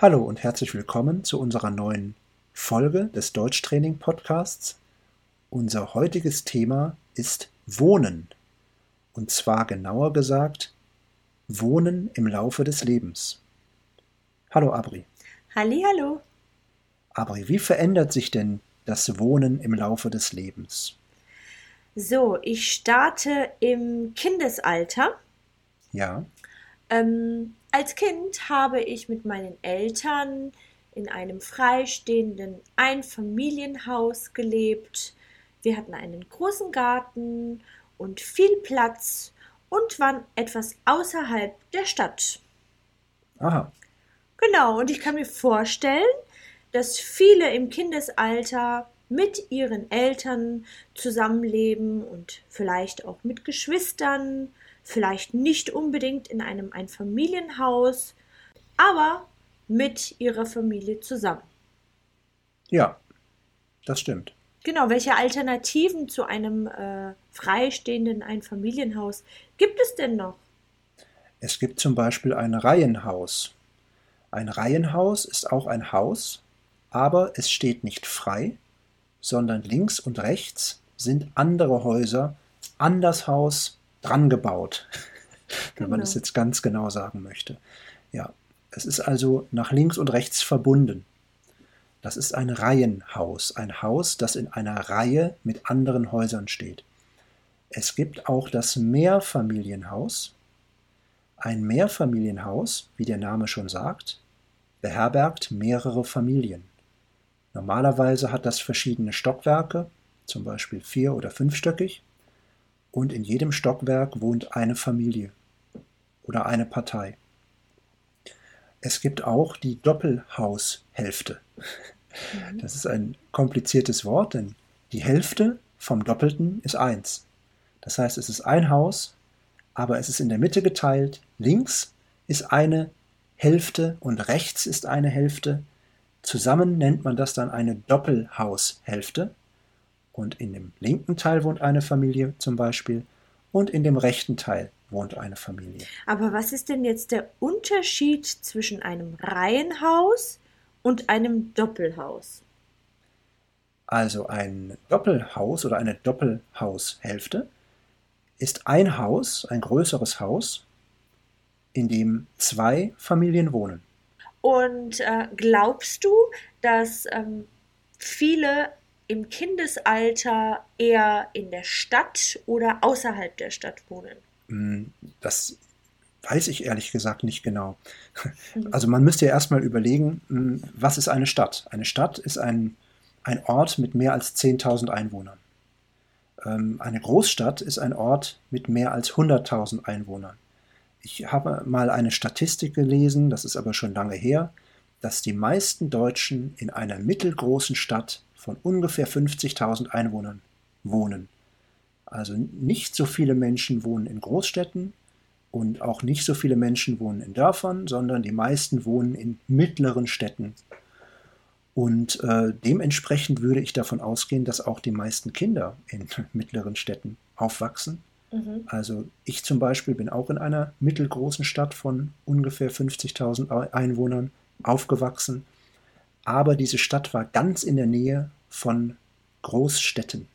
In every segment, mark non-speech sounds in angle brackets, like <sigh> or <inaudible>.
Hallo und herzlich willkommen zu unserer neuen Folge des Deutschtraining Podcasts. Unser heutiges Thema ist Wohnen. Und zwar genauer gesagt Wohnen im Laufe des Lebens. Hallo Abri. Hallo. Abri, wie verändert sich denn das Wohnen im Laufe des Lebens? So, ich starte im Kindesalter. Ja. Ähm, als Kind habe ich mit meinen Eltern in einem freistehenden Einfamilienhaus gelebt. Wir hatten einen großen Garten und viel Platz und waren etwas außerhalb der Stadt. Aha. Genau, und ich kann mir vorstellen, dass viele im Kindesalter mit ihren Eltern zusammenleben und vielleicht auch mit Geschwistern, vielleicht nicht unbedingt in einem Einfamilienhaus, aber mit ihrer Familie zusammen. Ja, das stimmt. Genau, welche Alternativen zu einem äh, freistehenden Einfamilienhaus gibt es denn noch? Es gibt zum Beispiel ein Reihenhaus. Ein Reihenhaus ist auch ein Haus, aber es steht nicht frei, sondern links und rechts sind andere Häuser an das Haus drangebaut, <laughs> wenn genau. man es jetzt ganz genau sagen möchte. Ja, es ist also nach links und rechts verbunden. Das ist ein Reihenhaus, ein Haus, das in einer Reihe mit anderen Häusern steht. Es gibt auch das Mehrfamilienhaus. Ein Mehrfamilienhaus, wie der Name schon sagt, beherbergt mehrere Familien. Normalerweise hat das verschiedene Stockwerke, zum Beispiel vier- oder fünfstöckig, und in jedem Stockwerk wohnt eine Familie oder eine Partei. Es gibt auch die Doppelhaushälfte. Mhm. Das ist ein kompliziertes Wort, denn die Hälfte vom Doppelten ist eins. Das heißt, es ist ein Haus, aber es ist in der Mitte geteilt. Links ist eine Hälfte und rechts ist eine Hälfte. Zusammen nennt man das dann eine Doppelhaushälfte. Und in dem linken Teil wohnt eine Familie zum Beispiel und in dem rechten Teil wohnt eine Familie. Aber was ist denn jetzt der Unterschied zwischen einem Reihenhaus und einem Doppelhaus? Also ein Doppelhaus oder eine Doppelhaushälfte ist ein Haus, ein größeres Haus, in dem zwei Familien wohnen. Und äh, glaubst du, dass ähm, viele im Kindesalter eher in der Stadt oder außerhalb der Stadt wohnen? Hm, das weiß ich ehrlich gesagt nicht genau. Mhm. Also man müsste ja erstmal überlegen, hm, was ist eine Stadt? Eine Stadt ist ein, ein Ort mit mehr als 10.000 Einwohnern. Ähm, eine Großstadt ist ein Ort mit mehr als 100.000 Einwohnern. Ich habe mal eine Statistik gelesen, das ist aber schon lange her, dass die meisten Deutschen in einer mittelgroßen Stadt von ungefähr 50.000 Einwohnern wohnen. Also nicht so viele Menschen wohnen in Großstädten und auch nicht so viele Menschen wohnen in Dörfern, sondern die meisten wohnen in mittleren Städten. Und äh, dementsprechend würde ich davon ausgehen, dass auch die meisten Kinder in <laughs> mittleren Städten aufwachsen. Mhm. Also ich zum Beispiel bin auch in einer mittelgroßen Stadt von ungefähr 50.000 Einwohnern aufgewachsen. Aber diese Stadt war ganz in der Nähe von Großstädten.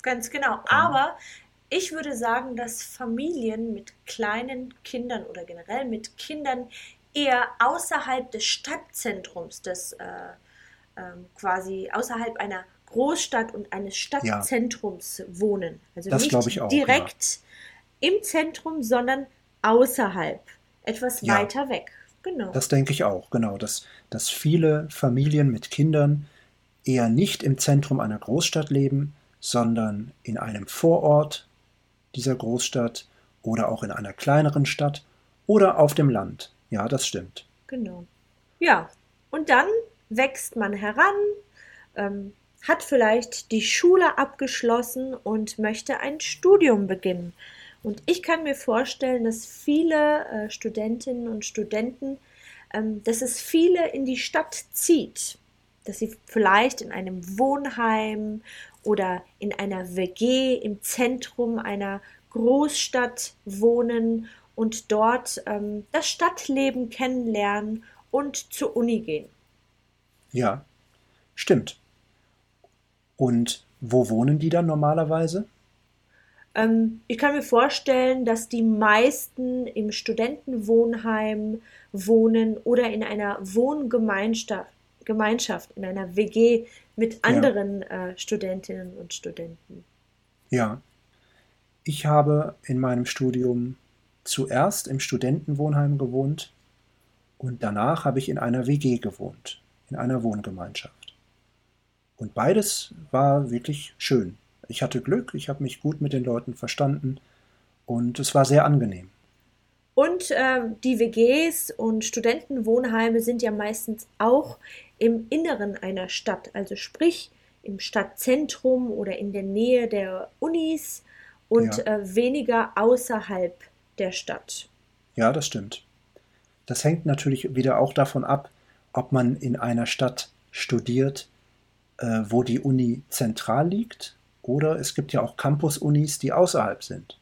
Ganz genau. Aber ich würde sagen, dass Familien mit kleinen Kindern oder generell mit Kindern eher außerhalb des Stadtzentrums, des äh, äh, quasi außerhalb einer Großstadt und eines Stadtzentrums ja. wohnen. Also das nicht auch, direkt ja. im Zentrum, sondern außerhalb, etwas ja. weiter weg. Genau. Das denke ich auch, genau. Dass, dass viele Familien mit Kindern eher nicht im Zentrum einer Großstadt leben, sondern in einem Vorort dieser Großstadt oder auch in einer kleineren Stadt oder auf dem Land. Ja, das stimmt. Genau. Ja, und dann wächst man heran, ähm, hat vielleicht die Schule abgeschlossen und möchte ein Studium beginnen. Und ich kann mir vorstellen, dass viele äh, Studentinnen und Studenten, ähm, dass es viele in die Stadt zieht, dass sie vielleicht in einem Wohnheim oder in einer WG im Zentrum einer Großstadt wohnen und dort ähm, das Stadtleben kennenlernen und zur Uni gehen. Ja, stimmt. Und wo wohnen die dann normalerweise? Ähm, ich kann mir vorstellen, dass die meisten im Studentenwohnheim wohnen oder in einer Wohngemeinschaft, Gemeinschaft, in einer WG mit anderen ja. äh, Studentinnen und Studenten. Ja. Ich habe in meinem Studium zuerst im Studentenwohnheim gewohnt und danach habe ich in einer WG gewohnt, in einer Wohngemeinschaft. Und beides war wirklich schön. Ich hatte Glück, ich habe mich gut mit den Leuten verstanden und es war sehr angenehm. Und äh, die WGs und Studentenwohnheime sind ja meistens auch im Inneren einer Stadt, also sprich im Stadtzentrum oder in der Nähe der Unis und ja. äh, weniger außerhalb der Stadt. Ja, das stimmt. Das hängt natürlich wieder auch davon ab, ob man in einer Stadt studiert, äh, wo die Uni zentral liegt, oder es gibt ja auch Campus-Unis, die außerhalb sind.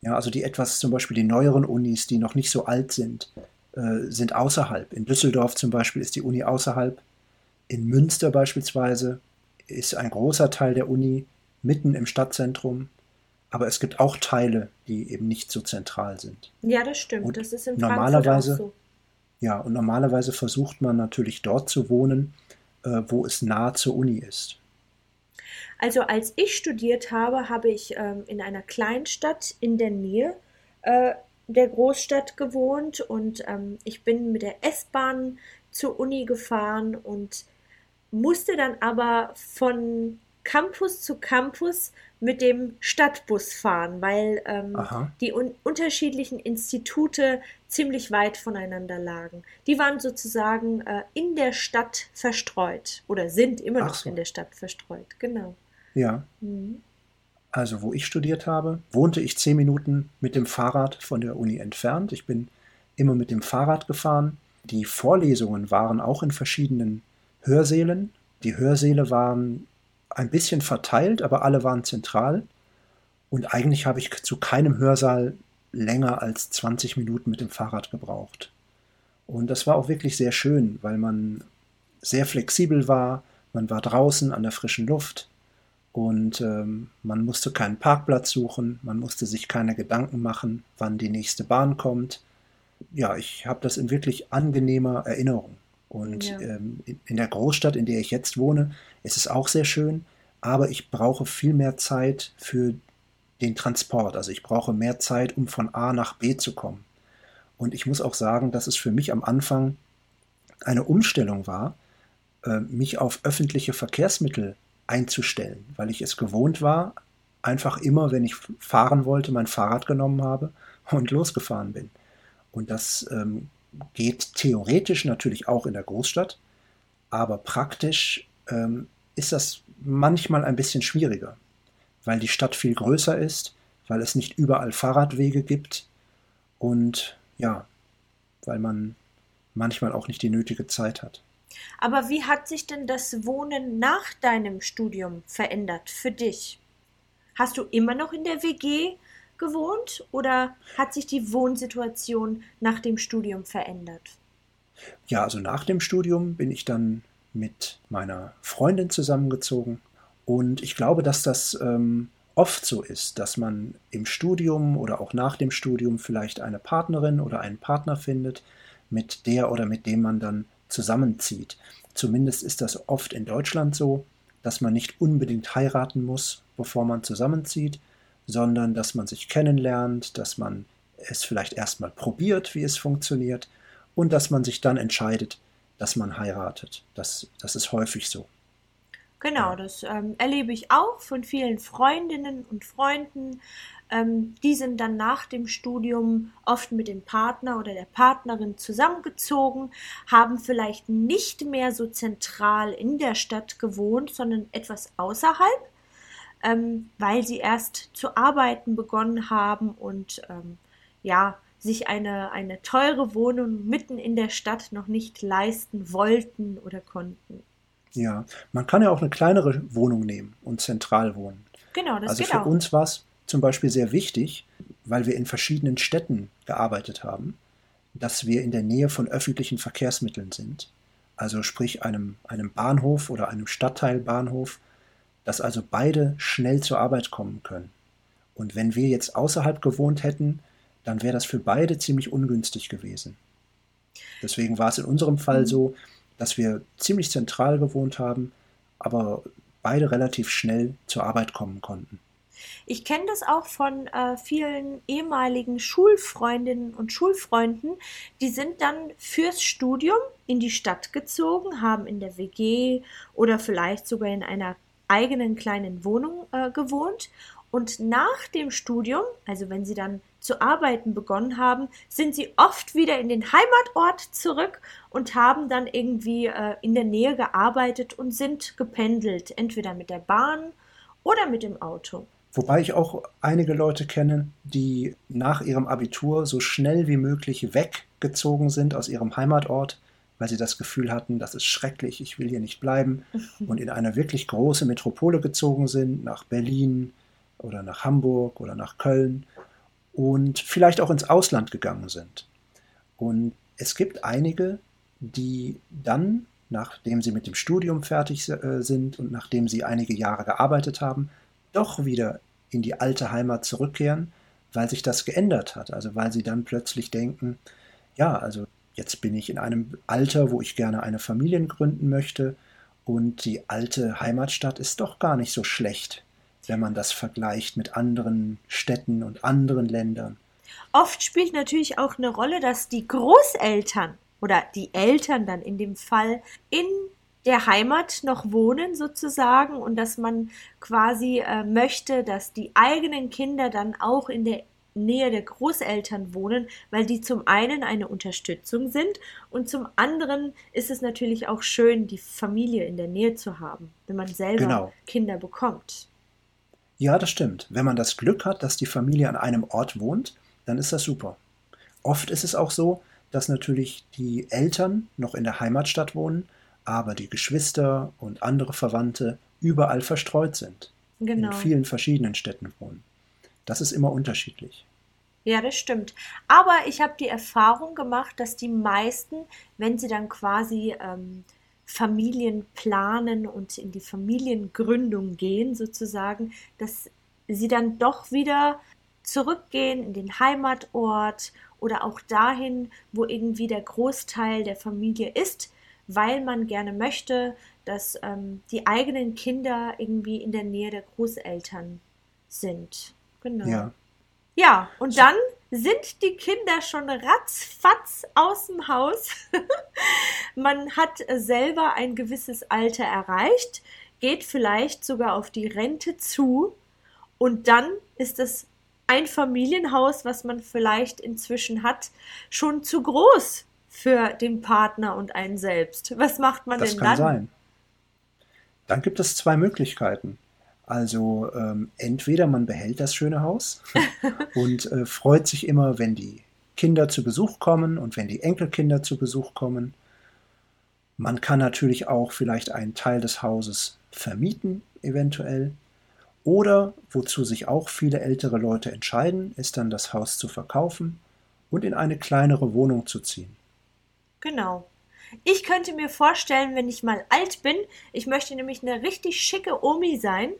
Ja, also die etwas, zum Beispiel die neueren Unis, die noch nicht so alt sind, äh, sind außerhalb. In Düsseldorf zum Beispiel ist die Uni außerhalb. In Münster beispielsweise ist ein großer Teil der Uni mitten im Stadtzentrum. Aber es gibt auch Teile, die eben nicht so zentral sind. Ja, das stimmt. Und das ist in normalerweise, so. Ja, und normalerweise versucht man natürlich dort zu wohnen, äh, wo es nah zur Uni ist. Also als ich studiert habe, habe ich ähm, in einer Kleinstadt in der Nähe äh, der Großstadt gewohnt und ähm, ich bin mit der S-Bahn zur Uni gefahren und musste dann aber von Campus zu Campus mit dem Stadtbus fahren, weil ähm, die un unterschiedlichen Institute ziemlich weit voneinander lagen. Die waren sozusagen äh, in der Stadt verstreut oder sind immer noch so. in der Stadt verstreut, genau. Ja. Mhm. Also, wo ich studiert habe, wohnte ich zehn Minuten mit dem Fahrrad von der Uni entfernt. Ich bin immer mit dem Fahrrad gefahren. Die Vorlesungen waren auch in verschiedenen Hörsälen. Die Hörsäle waren ein bisschen verteilt, aber alle waren zentral. Und eigentlich habe ich zu keinem Hörsaal länger als 20 Minuten mit dem Fahrrad gebraucht. Und das war auch wirklich sehr schön, weil man sehr flexibel war. Man war draußen an der frischen Luft und ähm, man musste keinen Parkplatz suchen, man musste sich keine Gedanken machen, wann die nächste Bahn kommt. Ja, ich habe das in wirklich angenehmer Erinnerung. Und ja. ähm, in der Großstadt, in der ich jetzt wohne, ist es auch sehr schön, aber ich brauche viel mehr Zeit für den Transport. Also ich brauche mehr Zeit, um von A nach B zu kommen. Und ich muss auch sagen, dass es für mich am Anfang eine Umstellung war, äh, mich auf öffentliche Verkehrsmittel einzustellen, weil ich es gewohnt war, einfach immer, wenn ich fahren wollte, mein Fahrrad genommen habe und losgefahren bin. Und das ähm, geht theoretisch natürlich auch in der Großstadt, aber praktisch ähm, ist das manchmal ein bisschen schwieriger, weil die Stadt viel größer ist, weil es nicht überall Fahrradwege gibt und ja, weil man manchmal auch nicht die nötige Zeit hat. Aber wie hat sich denn das Wohnen nach deinem Studium verändert für dich? Hast du immer noch in der WG gewohnt oder hat sich die Wohnsituation nach dem Studium verändert? Ja, also nach dem Studium bin ich dann mit meiner Freundin zusammengezogen und ich glaube, dass das ähm, oft so ist, dass man im Studium oder auch nach dem Studium vielleicht eine Partnerin oder einen Partner findet, mit der oder mit dem man dann zusammenzieht. Zumindest ist das oft in Deutschland so, dass man nicht unbedingt heiraten muss, bevor man zusammenzieht, sondern dass man sich kennenlernt, dass man es vielleicht erstmal probiert, wie es funktioniert und dass man sich dann entscheidet, dass man heiratet. Das, das ist häufig so. Genau, das ähm, erlebe ich auch von vielen Freundinnen und Freunden. Ähm, die sind dann nach dem Studium oft mit dem Partner oder der Partnerin zusammengezogen, haben vielleicht nicht mehr so zentral in der Stadt gewohnt, sondern etwas außerhalb ähm, weil sie erst zu arbeiten begonnen haben und ähm, ja, sich eine, eine teure Wohnung mitten in der Stadt noch nicht leisten wollten oder konnten. Ja, man kann ja auch eine kleinere Wohnung nehmen und zentral wohnen. Genau, das also geht für auch. uns war es zum Beispiel sehr wichtig, weil wir in verschiedenen Städten gearbeitet haben, dass wir in der Nähe von öffentlichen Verkehrsmitteln sind, also sprich einem, einem Bahnhof oder einem Stadtteilbahnhof, dass also beide schnell zur Arbeit kommen können. Und wenn wir jetzt außerhalb gewohnt hätten, dann wäre das für beide ziemlich ungünstig gewesen. Deswegen war es in unserem Fall mhm. so, dass wir ziemlich zentral gewohnt haben, aber beide relativ schnell zur Arbeit kommen konnten. Ich kenne das auch von äh, vielen ehemaligen Schulfreundinnen und Schulfreunden, die sind dann fürs Studium in die Stadt gezogen, haben in der WG oder vielleicht sogar in einer eigenen kleinen Wohnung äh, gewohnt und nach dem Studium, also wenn sie dann zu arbeiten begonnen haben, sind sie oft wieder in den Heimatort zurück und haben dann irgendwie äh, in der Nähe gearbeitet und sind gependelt, entweder mit der Bahn oder mit dem Auto. Wobei ich auch einige Leute kenne, die nach ihrem Abitur so schnell wie möglich weggezogen sind aus ihrem Heimatort, weil sie das Gefühl hatten, das ist schrecklich, ich will hier nicht bleiben, <laughs> und in eine wirklich große Metropole gezogen sind, nach Berlin oder nach Hamburg oder nach Köln und vielleicht auch ins Ausland gegangen sind. Und es gibt einige, die dann, nachdem sie mit dem Studium fertig äh, sind und nachdem sie einige Jahre gearbeitet haben, doch wieder in die alte Heimat zurückkehren, weil sich das geändert hat. Also weil sie dann plötzlich denken, ja, also jetzt bin ich in einem Alter, wo ich gerne eine Familie gründen möchte und die alte Heimatstadt ist doch gar nicht so schlecht wenn man das vergleicht mit anderen Städten und anderen Ländern. Oft spielt natürlich auch eine Rolle, dass die Großeltern oder die Eltern dann in dem Fall in der Heimat noch wohnen sozusagen und dass man quasi äh, möchte, dass die eigenen Kinder dann auch in der Nähe der Großeltern wohnen, weil die zum einen eine Unterstützung sind und zum anderen ist es natürlich auch schön, die Familie in der Nähe zu haben, wenn man selber genau. Kinder bekommt. Ja, das stimmt. Wenn man das Glück hat, dass die Familie an einem Ort wohnt, dann ist das super. Oft ist es auch so, dass natürlich die Eltern noch in der Heimatstadt wohnen, aber die Geschwister und andere Verwandte überall verstreut sind. Genau. In vielen verschiedenen Städten wohnen. Das ist immer unterschiedlich. Ja, das stimmt. Aber ich habe die Erfahrung gemacht, dass die meisten, wenn sie dann quasi ähm, Familien planen und in die Familiengründung gehen, sozusagen, dass sie dann doch wieder zurückgehen in den Heimatort oder auch dahin, wo irgendwie der Großteil der Familie ist, weil man gerne möchte, dass ähm, die eigenen Kinder irgendwie in der Nähe der Großeltern sind. Genau. Ja, ja und dann sind die Kinder schon ratzfatz aus dem Haus. <laughs> Man hat selber ein gewisses Alter erreicht, geht vielleicht sogar auf die Rente zu und dann ist das ein Familienhaus, was man vielleicht inzwischen hat, schon zu groß für den Partner und einen selbst. Was macht man das denn dann? Das kann sein. Dann gibt es zwei Möglichkeiten. Also ähm, entweder man behält das schöne Haus <laughs> und äh, freut sich immer, wenn die Kinder zu Besuch kommen und wenn die Enkelkinder zu Besuch kommen. Man kann natürlich auch vielleicht einen Teil des Hauses vermieten, eventuell. Oder, wozu sich auch viele ältere Leute entscheiden, ist dann das Haus zu verkaufen und in eine kleinere Wohnung zu ziehen. Genau. Ich könnte mir vorstellen, wenn ich mal alt bin, ich möchte nämlich eine richtig schicke Omi sein,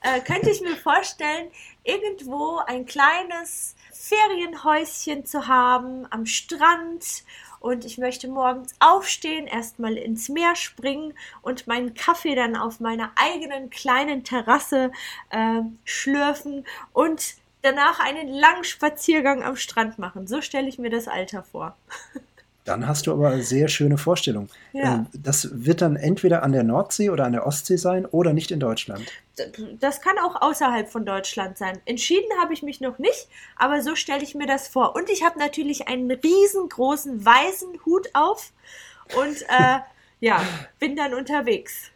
äh, könnte ich mir <laughs> vorstellen, irgendwo ein kleines Ferienhäuschen zu haben am Strand und ich möchte morgens aufstehen, erstmal ins Meer springen und meinen Kaffee dann auf meiner eigenen kleinen Terrasse äh, schlürfen und danach einen langen Spaziergang am Strand machen. So stelle ich mir das Alter vor. <laughs> Dann hast du aber eine sehr schöne Vorstellung. Ja. Ähm, das wird dann entweder an der Nordsee oder an der Ostsee sein oder nicht in Deutschland. Das kann auch außerhalb von Deutschland sein. Entschieden habe ich mich noch nicht, aber so stelle ich mir das vor. Und ich habe natürlich einen riesengroßen weißen Hut auf und äh, <laughs> ja, bin dann unterwegs.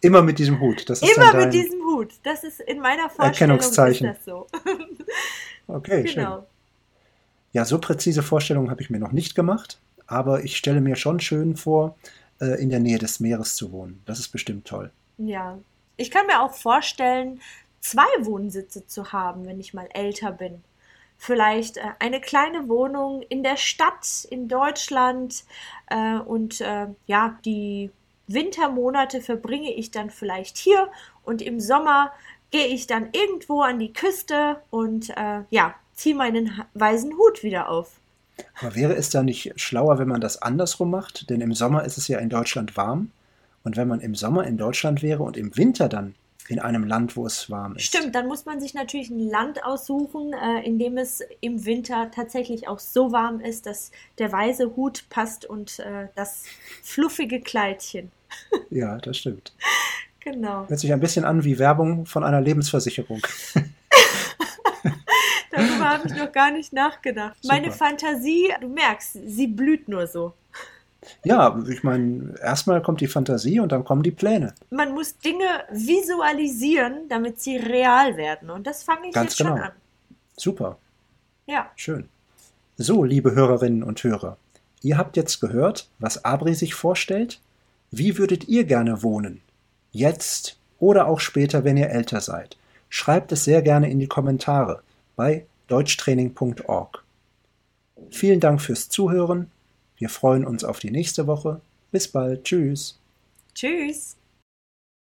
Immer mit diesem Hut. Das ist Immer mit diesem Hut. Das ist in meiner Vorstellung Erkennungszeichen. So. <laughs> okay, genau. schön. Ja, so präzise Vorstellungen habe ich mir noch nicht gemacht, aber ich stelle mir schon schön vor, äh, in der Nähe des Meeres zu wohnen. Das ist bestimmt toll. Ja, ich kann mir auch vorstellen, zwei Wohnsitze zu haben, wenn ich mal älter bin. vielleicht äh, eine kleine Wohnung in der Stadt in Deutschland äh, und ja, die Wintermonate verbringe ich dann vielleicht hier und im Sommer gehe ich dann irgendwo an die Küste und äh, ja, ziehe meinen weißen Hut wieder auf. Aber wäre es da nicht schlauer, wenn man das andersrum macht? Denn im Sommer ist es ja in Deutschland warm. Und wenn man im Sommer in Deutschland wäre und im Winter dann in einem Land, wo es warm ist. Stimmt, dann muss man sich natürlich ein Land aussuchen, äh, in dem es im Winter tatsächlich auch so warm ist, dass der weiße Hut passt und äh, das fluffige Kleidchen. Ja, das stimmt. <laughs> Genau. Hört sich ein bisschen an wie Werbung von einer Lebensversicherung. <laughs> Darüber habe ich noch gar nicht nachgedacht. Super. Meine Fantasie, du merkst, sie blüht nur so. Ja, ich meine, erstmal kommt die Fantasie und dann kommen die Pläne. Man muss Dinge visualisieren, damit sie real werden. Und das fange ich Ganz jetzt genau. schon an. Super. Ja. Schön. So, liebe Hörerinnen und Hörer, ihr habt jetzt gehört, was Abri sich vorstellt. Wie würdet ihr gerne wohnen? Jetzt oder auch später, wenn ihr älter seid. Schreibt es sehr gerne in die Kommentare bei deutschtraining.org. Vielen Dank fürs Zuhören. Wir freuen uns auf die nächste Woche. Bis bald. Tschüss. Tschüss.